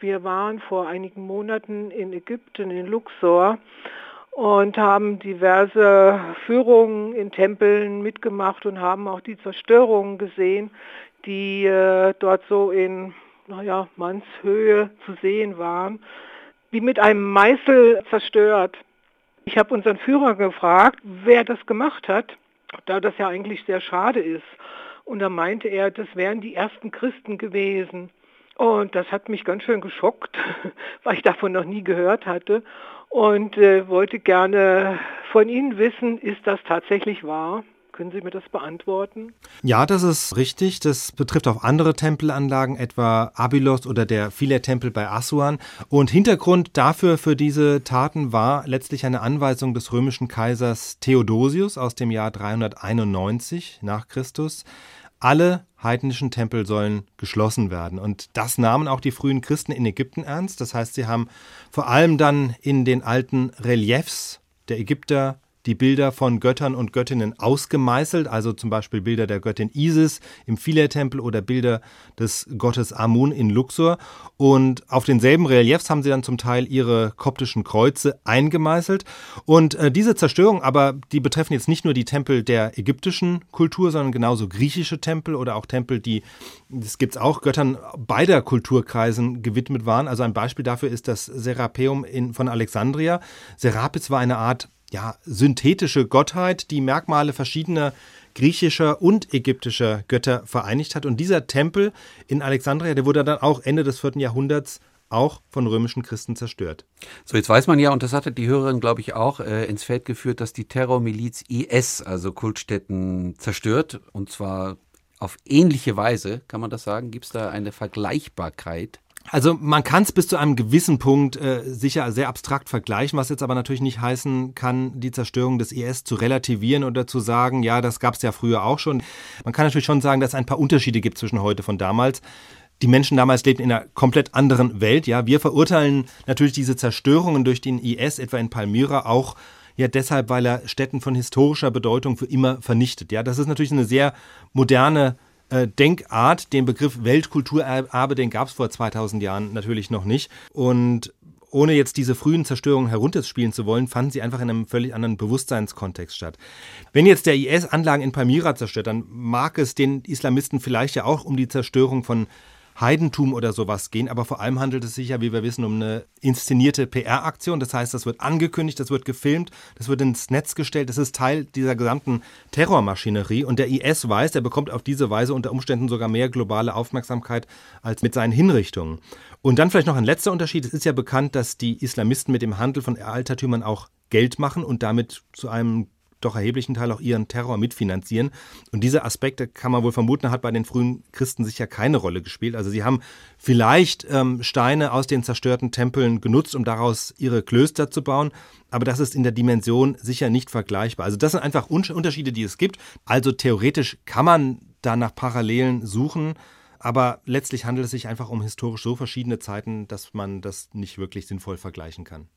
Wir waren vor einigen Monaten in Ägypten, in Luxor und haben diverse Führungen in Tempeln mitgemacht und haben auch die Zerstörungen gesehen, die äh, dort so in, naja, Mannshöhe zu sehen waren, wie mit einem Meißel zerstört. Ich habe unseren Führer gefragt, wer das gemacht hat, da das ja eigentlich sehr schade ist. Und da meinte er, das wären die ersten Christen gewesen. Und das hat mich ganz schön geschockt, weil ich davon noch nie gehört hatte und äh, wollte gerne von Ihnen wissen, ist das tatsächlich wahr? Können Sie mir das beantworten? Ja, das ist richtig. Das betrifft auch andere Tempelanlagen, etwa Abylos oder der Philae-Tempel bei Assuan. Und Hintergrund dafür, für diese Taten, war letztlich eine Anweisung des römischen Kaisers Theodosius aus dem Jahr 391 nach Christus alle heidnischen Tempel sollen geschlossen werden. Und das nahmen auch die frühen Christen in Ägypten ernst. Das heißt, sie haben vor allem dann in den alten Reliefs der Ägypter die Bilder von Göttern und Göttinnen ausgemeißelt, also zum Beispiel Bilder der Göttin Isis im Philae-Tempel oder Bilder des Gottes Amun in Luxor. Und auf denselben Reliefs haben sie dann zum Teil ihre koptischen Kreuze eingemeißelt. Und äh, diese Zerstörung aber, die betreffen jetzt nicht nur die Tempel der ägyptischen Kultur, sondern genauso griechische Tempel oder auch Tempel, die, das gibt es auch, Göttern beider Kulturkreisen gewidmet waren. Also ein Beispiel dafür ist das Serapeum in, von Alexandria. Serapis war eine Art ja, synthetische Gottheit, die Merkmale verschiedener griechischer und ägyptischer Götter vereinigt hat. Und dieser Tempel in Alexandria, der wurde dann auch Ende des 4. Jahrhunderts auch von römischen Christen zerstört. So, jetzt weiß man ja, und das hatte die Hörerin, glaube ich, auch äh, ins Feld geführt, dass die Terrormiliz IS, also Kultstätten, zerstört. Und zwar auf ähnliche Weise, kann man das sagen? Gibt es da eine Vergleichbarkeit? Also man kann es bis zu einem gewissen Punkt äh, sicher sehr abstrakt vergleichen, was jetzt aber natürlich nicht heißen kann, die Zerstörung des IS zu relativieren oder zu sagen, ja, das gab es ja früher auch schon. Man kann natürlich schon sagen, dass es ein paar Unterschiede gibt zwischen heute von damals. Die Menschen damals lebten in einer komplett anderen Welt. Ja, wir verurteilen natürlich diese Zerstörungen durch den IS, etwa in Palmyra, auch ja deshalb, weil er Städten von historischer Bedeutung für immer vernichtet. Ja, das ist natürlich eine sehr moderne äh, Denkart. Den Begriff Weltkulturerbe, den gab es vor 2000 Jahren natürlich noch nicht. Und ohne jetzt diese frühen Zerstörungen herunterspielen zu wollen, fanden sie einfach in einem völlig anderen Bewusstseinskontext statt. Wenn jetzt der IS Anlagen in Palmyra zerstört, dann mag es den Islamisten vielleicht ja auch um die Zerstörung von Heidentum oder sowas gehen, aber vor allem handelt es sich ja, wie wir wissen, um eine inszenierte PR-Aktion. Das heißt, das wird angekündigt, das wird gefilmt, das wird ins Netz gestellt, das ist Teil dieser gesamten Terrormaschinerie und der IS weiß, er bekommt auf diese Weise unter Umständen sogar mehr globale Aufmerksamkeit als mit seinen Hinrichtungen. Und dann vielleicht noch ein letzter Unterschied. Es ist ja bekannt, dass die Islamisten mit dem Handel von Altertümern auch Geld machen und damit zu einem doch erheblichen Teil auch ihren Terror mitfinanzieren. Und diese Aspekte kann man wohl vermuten, hat bei den frühen Christen sicher keine Rolle gespielt. Also sie haben vielleicht ähm, Steine aus den zerstörten Tempeln genutzt, um daraus ihre Klöster zu bauen, aber das ist in der Dimension sicher nicht vergleichbar. Also das sind einfach Unterschiede, die es gibt. Also theoretisch kann man da nach Parallelen suchen. Aber letztlich handelt es sich einfach um historisch so verschiedene Zeiten, dass man das nicht wirklich sinnvoll vergleichen kann.